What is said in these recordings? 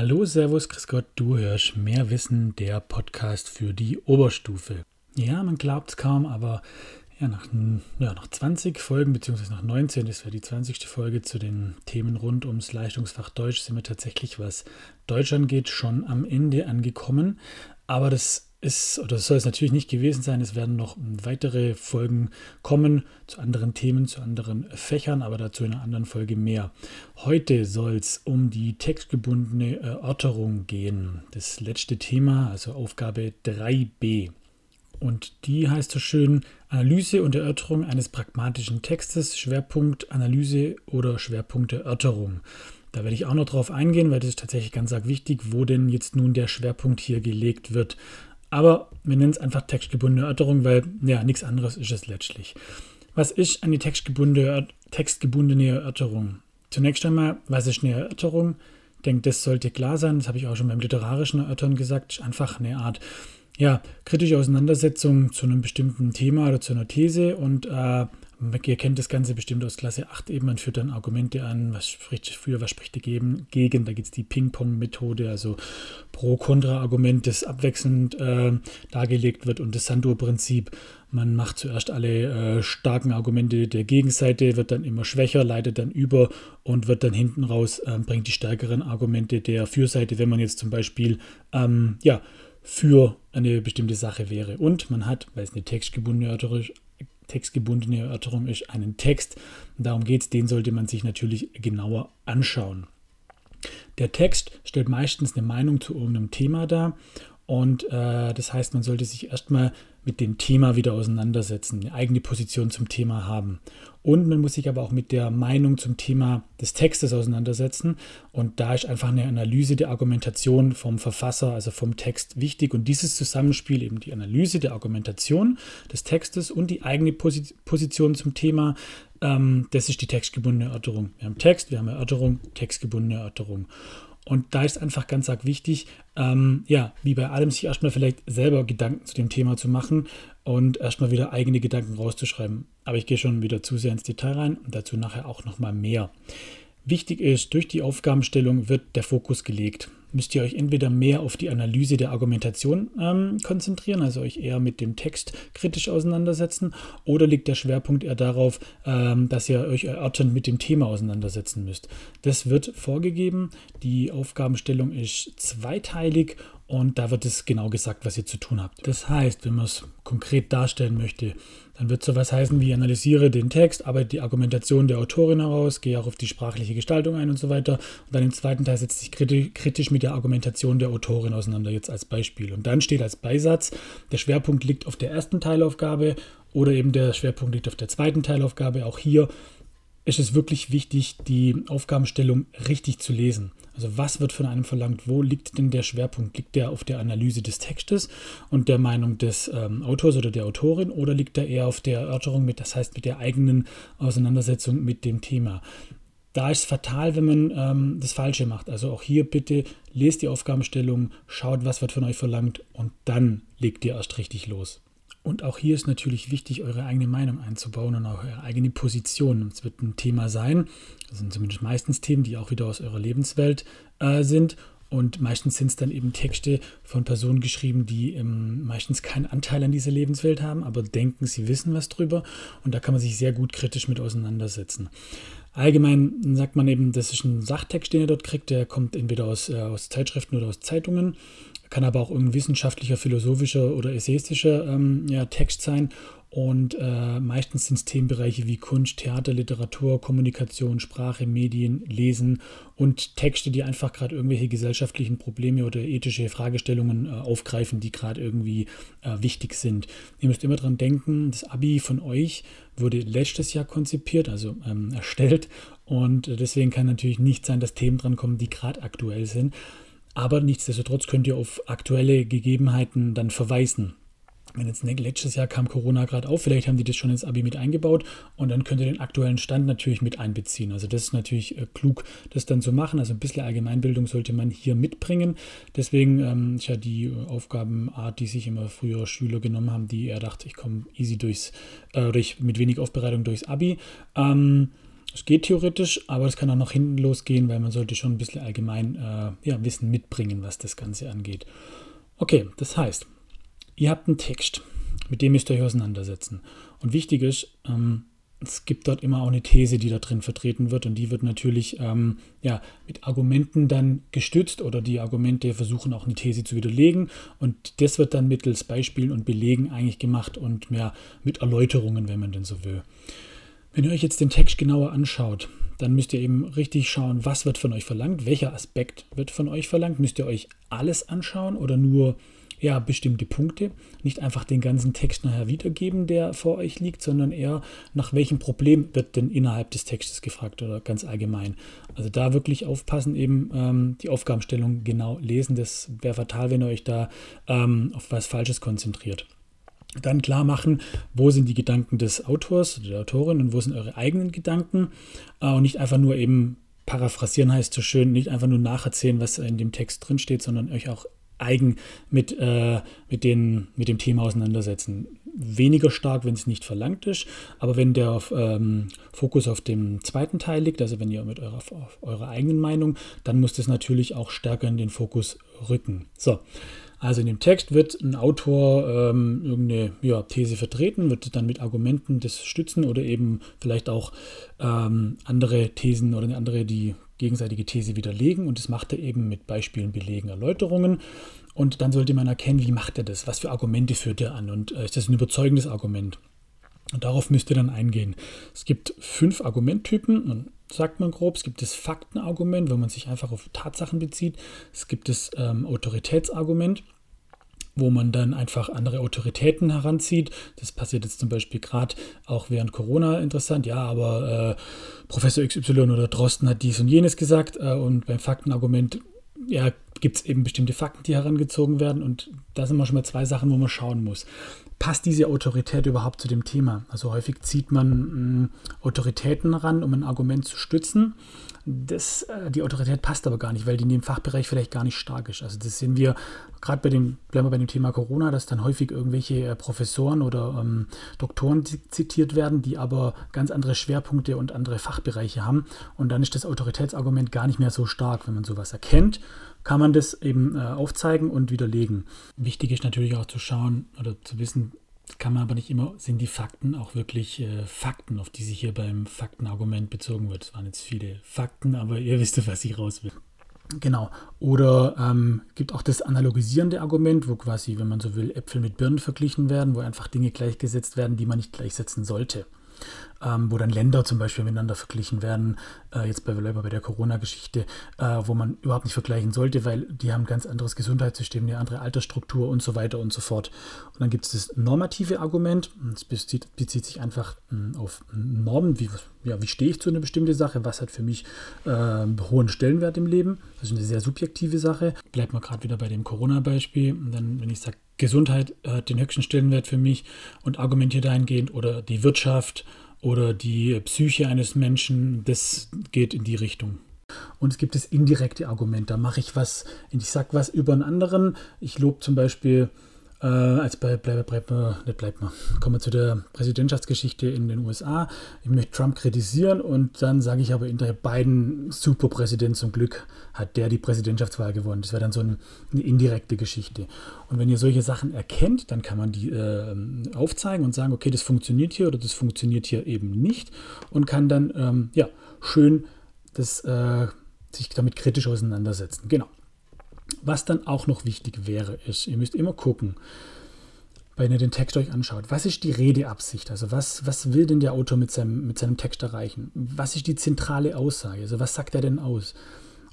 Hallo, Servus, Chris Gott, du hörst mehr Wissen, der Podcast für die Oberstufe. Ja, man glaubt es kaum, aber ja, nach, ja, nach 20 Folgen, beziehungsweise nach 19, das wäre die 20. Folge zu den Themen rund ums Leistungsfach Deutsch, sind wir tatsächlich, was Deutsch angeht, schon am Ende angekommen. Aber das ist, oder soll es natürlich nicht gewesen sein, es werden noch weitere Folgen kommen zu anderen Themen, zu anderen Fächern, aber dazu in einer anderen Folge mehr. Heute soll es um die textgebundene Erörterung gehen. Das letzte Thema, also Aufgabe 3b. Und die heißt so schön Analyse und Erörterung eines pragmatischen Textes, Schwerpunkt Analyse oder Schwerpunkt Erörterung. Da werde ich auch noch drauf eingehen, weil das ist tatsächlich ganz arg wichtig, wo denn jetzt nun der Schwerpunkt hier gelegt wird. Aber wir nennen es einfach textgebundene Erörterung, weil ja, nichts anderes ist es letztlich. Was ist eine textgebundene, textgebundene Erörterung? Zunächst einmal, was ist eine Erörterung? Ich denke, das sollte klar sein. Das habe ich auch schon beim literarischen Erörtern gesagt. Ist einfach eine Art ja, kritische Auseinandersetzung zu einem bestimmten Thema oder zu einer These und äh, Ihr kennt das Ganze bestimmt aus Klasse 8 eben. Man führt dann Argumente an, was spricht für, was spricht dagegen. Da gibt es die Ping-Pong-Methode, also Pro-Kontra-Argument, das abwechselnd äh, dargelegt wird und das Sandur-Prinzip. Man macht zuerst alle äh, starken Argumente der Gegenseite, wird dann immer schwächer, leitet dann über und wird dann hinten raus, äh, bringt die stärkeren Argumente der Fürseite, wenn man jetzt zum Beispiel, ähm, ja, für eine bestimmte Sache wäre. Und man hat, weil es eine textgebundene textgebundene Erörterung ist, einen Text. Darum geht es, den sollte man sich natürlich genauer anschauen. Der Text stellt meistens eine Meinung zu irgendeinem Thema dar und äh, das heißt, man sollte sich erstmal mit dem Thema wieder auseinandersetzen, eine eigene Position zum Thema haben. Und man muss sich aber auch mit der Meinung zum Thema des Textes auseinandersetzen. Und da ist einfach eine Analyse der Argumentation vom Verfasser, also vom Text wichtig. Und dieses Zusammenspiel, eben die Analyse der Argumentation des Textes und die eigene Position zum Thema, ähm, das ist die textgebundene Erörterung. Wir haben Text, wir haben Erörterung, textgebundene Erörterung. Und da ist einfach ganz arg wichtig, ähm, ja, wie bei allem, sich erstmal vielleicht selber Gedanken zu dem Thema zu machen und erstmal wieder eigene Gedanken rauszuschreiben. Aber ich gehe schon wieder zu sehr ins Detail rein und dazu nachher auch nochmal mehr. Wichtig ist, durch die Aufgabenstellung wird der Fokus gelegt müsst ihr euch entweder mehr auf die Analyse der Argumentation ähm, konzentrieren, also euch eher mit dem Text kritisch auseinandersetzen, oder liegt der Schwerpunkt eher darauf, ähm, dass ihr euch erörternd mit dem Thema auseinandersetzen müsst. Das wird vorgegeben. Die Aufgabenstellung ist zweiteilig und da wird es genau gesagt, was ihr zu tun habt. Das heißt, wenn man es konkret darstellen möchte, dann wird sowas heißen wie analysiere den Text, arbeite die Argumentation der Autorin heraus, gehe auch auf die sprachliche Gestaltung ein und so weiter. Und dann im zweiten Teil setzt sich kritisch mit der Argumentation der Autorin auseinander, jetzt als Beispiel. Und dann steht als Beisatz, der Schwerpunkt liegt auf der ersten Teilaufgabe oder eben der Schwerpunkt liegt auf der zweiten Teilaufgabe. Auch hier ist es wirklich wichtig, die Aufgabenstellung richtig zu lesen. Also was wird von einem verlangt? Wo liegt denn der Schwerpunkt? Liegt der auf der Analyse des Textes und der Meinung des ähm, Autors oder der Autorin oder liegt der eher auf der Erörterung mit, das heißt mit der eigenen Auseinandersetzung mit dem Thema? Da ist es fatal, wenn man ähm, das Falsche macht. Also auch hier bitte lest die Aufgabenstellung, schaut, was wird von euch verlangt und dann legt ihr erst richtig los. Und auch hier ist natürlich wichtig, eure eigene Meinung einzubauen und auch eure eigene Position. Es wird ein Thema sein, das sind zumindest meistens Themen, die auch wieder aus eurer Lebenswelt äh, sind. Und meistens sind es dann eben Texte von Personen geschrieben, die ähm, meistens keinen Anteil an dieser Lebenswelt haben, aber denken, sie wissen was drüber. Und da kann man sich sehr gut kritisch mit auseinandersetzen. Allgemein sagt man eben, das ist ein Sachtext, den ihr dort kriegt, der kommt entweder aus, äh, aus Zeitschriften oder aus Zeitungen kann aber auch irgendein wissenschaftlicher, philosophischer oder essayistischer ähm, ja, Text sein. Und äh, meistens sind es Themenbereiche wie Kunst, Theater, Literatur, Kommunikation, Sprache, Medien, Lesen und Texte, die einfach gerade irgendwelche gesellschaftlichen Probleme oder ethische Fragestellungen äh, aufgreifen, die gerade irgendwie äh, wichtig sind. Ihr müsst immer dran denken, das Abi von euch wurde letztes Jahr konzipiert, also ähm, erstellt. Und deswegen kann natürlich nicht sein, dass Themen dran kommen, die gerade aktuell sind. Aber nichtsdestotrotz könnt ihr auf aktuelle Gegebenheiten dann verweisen. Wenn jetzt letztes Jahr kam Corona gerade auf, vielleicht haben die das schon ins Abi mit eingebaut und dann könnt ihr den aktuellen Stand natürlich mit einbeziehen. Also das ist natürlich äh, klug, das dann zu machen. Also ein bisschen Allgemeinbildung sollte man hier mitbringen. Deswegen ähm, ist ja die Aufgabenart, die sich immer früher Schüler genommen haben, die er dachte, ich komme easy durchs, äh, oder ich mit wenig Aufbereitung durchs Abi. Ähm, Es geht theoretisch, aber es kann auch nach hinten losgehen, weil man sollte schon ein bisschen allgemein äh, ja, Wissen mitbringen, was das Ganze angeht. Okay, das heißt, ihr habt einen Text, mit dem müsst ihr euch auseinandersetzen. Und wichtig ist, ähm, es gibt dort immer auch eine These, die da drin vertreten wird und die wird natürlich ähm, ja, mit Argumenten dann gestützt oder die Argumente versuchen auch eine These zu widerlegen und das wird dann mittels Beispielen und Belegen eigentlich gemacht und mehr mit Erläuterungen, wenn man denn so will. Wenn ihr euch jetzt den Text genauer anschaut, dann müsst ihr eben richtig schauen, was wird von euch verlangt, welcher Aspekt wird von euch verlangt. Müsst ihr euch alles anschauen oder nur ja, bestimmte Punkte. Nicht einfach den ganzen Text nachher wiedergeben, der vor euch liegt, sondern eher nach welchem Problem wird denn innerhalb des Textes gefragt oder ganz allgemein. Also da wirklich aufpassen, eben ähm, die Aufgabenstellung genau lesen. Das wäre fatal, wenn ihr euch da ähm, auf was Falsches konzentriert dann klar machen, wo sind die Gedanken des Autors, der Autorin und wo sind eure eigenen Gedanken äh, und nicht einfach nur eben paraphrasieren heißt so schön, nicht einfach nur nacherzählen, was in dem Text drin steht, sondern euch auch eigen mit, äh, mit, den, mit dem Thema auseinandersetzen. Weniger stark, wenn es nicht verlangt ist, aber wenn der auf, ähm, Fokus auf dem zweiten Teil liegt, also wenn ihr mit eurer, eurer eigenen Meinung, dann muss das natürlich auch stärker in den Fokus rücken. So, also in dem Text wird ein Autor ähm, irgendeine ja, These vertreten, wird dann mit Argumenten das stützen oder eben vielleicht auch ähm, andere Thesen oder eine andere, die gegenseitige These widerlegen und das macht er eben mit Beispielen, Belegen, Erläuterungen. Und dann sollte man erkennen, wie macht er das, was für Argumente führt er an und äh, ist das ein überzeugendes Argument. Und darauf müsst ihr dann eingehen. Es gibt fünf Argumenttypen, sagt man grob. Es gibt das Faktenargument, wo man sich einfach auf Tatsachen bezieht. Es gibt das ähm, Autoritätsargument wo man dann einfach andere Autoritäten heranzieht. Das passiert jetzt zum Beispiel gerade auch während Corona interessant. Ja, aber äh, Professor XY oder Drosten hat dies und jenes gesagt äh, und beim Faktenargument ja, gibt es eben bestimmte Fakten, die herangezogen werden und da sind wir schon mal zwei Sachen, wo man schauen muss. Passt diese Autorität überhaupt zu dem Thema? Also häufig zieht man mh, mm, Autoritäten ran, um ein Argument zu stützen das, äh, die Autorität passt aber gar nicht, weil die in dem Fachbereich vielleicht gar nicht stark ist. Also das sehen wir gerade bei dem, bleiben wir bei dem Thema Corona, dass dann häufig irgendwelche äh, Professoren oder ähm, Doktoren zitiert werden, die aber ganz andere Schwerpunkte und andere Fachbereiche haben. Und dann ist das Autoritätsargument gar nicht mehr so stark. Wenn man sowas erkennt, kann man das eben äh, aufzeigen und widerlegen. Wichtig ist natürlich auch zu schauen oder zu wissen, kann man aber nicht immer, sind die Fakten auch wirklich äh, Fakten, auf die sich hier beim Faktenargument bezogen wird. Es waren jetzt viele Fakten, aber ihr wisst, was ich raus will. Genau. Oder ähm, gibt auch das analogisierende Argument, wo quasi, wenn man so will, Äpfel mit Birnen verglichen werden, wo einfach Dinge gleichgesetzt werden, die man nicht gleichsetzen sollte ähm, wo dann Länder zum Beispiel miteinander verglichen werden, äh, jetzt bei, bei der Corona-Geschichte, äh, wo man überhaupt nicht vergleichen sollte, weil die haben ein ganz anderes Gesundheitssystem, eine andere Altersstruktur und so weiter und so fort. Und dann gibt es das normative Argument, das bezieht, bezieht sich einfach mh, hm, auf Normen, wie, ja, wie stehe ich zu einer bestimmten Sache, was hat für mich äh, einen hohen Stellenwert im Leben. Das ist eine sehr subjektive Sache. Bleibt mal gerade wieder bei dem Corona-Beispiel. Dann, wenn ich sage, Gesundheit hat den höchsten Stellenwert für mich und argumentiere dahingehend oder die Wirtschaft oder die Psyche eines Menschen, das geht in die Richtung. Und es gibt das indirekte Argument. Da mache ich was, ich sage was über einen anderen. Ich lobe zum Beispiel äh, als bei, bleib, bleib, nicht bleibt mal. Kommen wir zu der Präsidentschaftsgeschichte in den USA. Ich möchte Trump kritisieren und dann sage ich aber hinterher Biden Superpräsident zum Glück hat der die Präsidentschaftswahl gewonnen. Das wäre dann so eine, eine, indirekte Geschichte. Und wenn ihr solche Sachen erkennt, dann kann man die äh, aufzeigen und sagen, okay, das funktioniert hier oder das funktioniert hier eben nicht und kann dann ähm, ja schön das äh, sich damit kritisch auseinandersetzen. Genau. Was dann auch noch wichtig wäre, ist, ihr müsst immer gucken, wenn ihr den Text euch anschaut, was ist die Redeabsicht? Also was, was will denn der Autor mit seinem, mit seinem Text erreichen? Was ist die zentrale Aussage? Also was sagt er denn aus?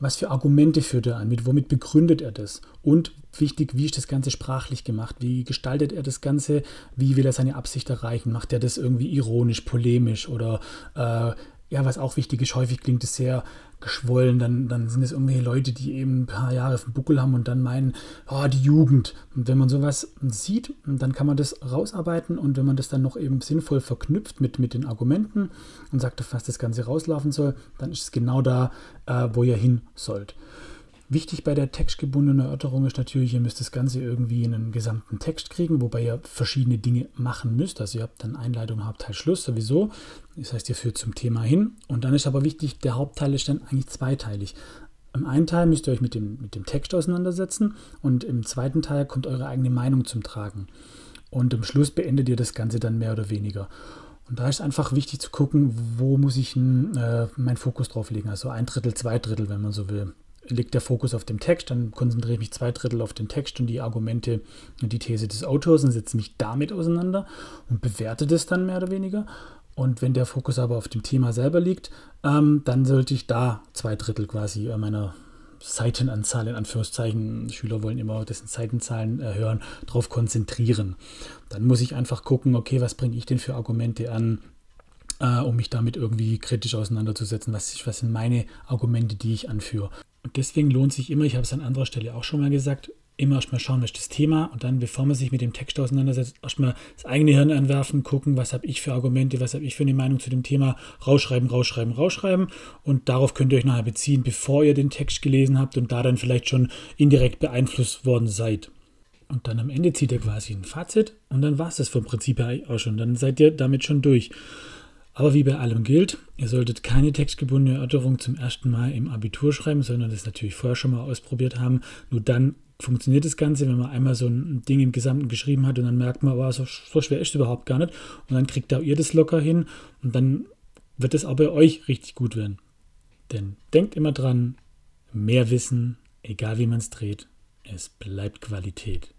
Was für Argumente führt er an? Mit, womit begründet er das? Und wichtig, wie ist das Ganze sprachlich gemacht? Wie gestaltet er das Ganze? Wie will er seine Absicht erreichen? Macht er das irgendwie ironisch, polemisch oder äh, ja, was auch wichtig ist, häufig klingt es sehr geschwollen, dann, dann sind es irgendwelche Leute, die eben ein paar Jahre auf dem Buckel haben und dann meinen, oh, die Jugend. Und wenn man sowas sieht, dann kann man das rausarbeiten und wenn man das dann noch eben sinnvoll verknüpft mit, mit den Argumenten und sagt, auf was das Ganze rauslaufen soll, dann ist es genau da, äh, wo ihr hin sollt. Wichtig bei der textgebundenen Erörterung ist natürlich, ihr müsst das Ganze irgendwie in einen gesamten Text kriegen, wobei ihr verschiedene Dinge machen müsst. Also ihr habt dann Einleitung, Hauptteil, Schluss sowieso. Das heißt, ihr führt zum Thema hin. Und dann ist aber wichtig, der Hauptteil ist dann eigentlich zweiteilig. Im einen Teil müsst ihr euch mit dem, mit dem Text auseinandersetzen und im zweiten Teil kommt eure eigene Meinung zum Tragen. Und am Schluss beendet ihr das Ganze dann mehr oder weniger. Und da ist einfach wichtig zu gucken, wo muss ich äh, meinen Fokus drauf legen. Also ein Drittel, zwei Drittel, wenn man so will liegt der Fokus auf dem Text, dann konzentriere ich mich zwei Drittel auf den Text und die Argumente und die These des Autors und setze mich damit auseinander und bewerte das dann mehr oder weniger. Und wenn der Fokus aber auf dem Thema selber liegt, ähm, dann sollte ich da zwei Drittel quasi äh, meiner Seitenanzahl in Anführungszeichen, Schüler wollen immer dessen Seitenzahlen äh, hören, darauf konzentrieren. Dann muss ich einfach gucken, okay, was bringe ich denn für Argumente an, äh, um mich damit irgendwie kritisch auseinanderzusetzen. Was, was sind meine Argumente, die ich anführe? Und deswegen lohnt sich immer, ich habe es an anderer Stelle auch schon mal gesagt, immer erstmal schauen, was ist das Thema und dann, bevor man sich mit dem Text auseinandersetzt, erstmal das eigene Hirn anwerfen, gucken, was habe ich für Argumente, was habe ich für eine Meinung zu dem Thema, rausschreiben, rausschreiben, rausschreiben und darauf könnt ihr euch nachher beziehen, bevor ihr den Text gelesen habt und da dann vielleicht schon indirekt beeinflusst worden seid. Und dann am Ende zieht ihr quasi ein Fazit und dann war es das vom Prinzip her auch schon. Dann seid ihr damit schon durch. Aber wie bei allem gilt, ihr solltet keine textgebundene Erörterung zum ersten Mal im Abitur schreiben, sondern das natürlich vorher schon mal ausprobiert haben. Nur dann funktioniert das Ganze, wenn man einmal so ein Ding im Gesamten geschrieben hat und dann merkt man, aber so, so schwer ist es überhaupt gar nicht. Und dann kriegt da ihr das locker hin und dann wird es auch bei euch richtig gut werden. Denn denkt immer dran, mehr Wissen, egal wie man es dreht, es bleibt Qualität.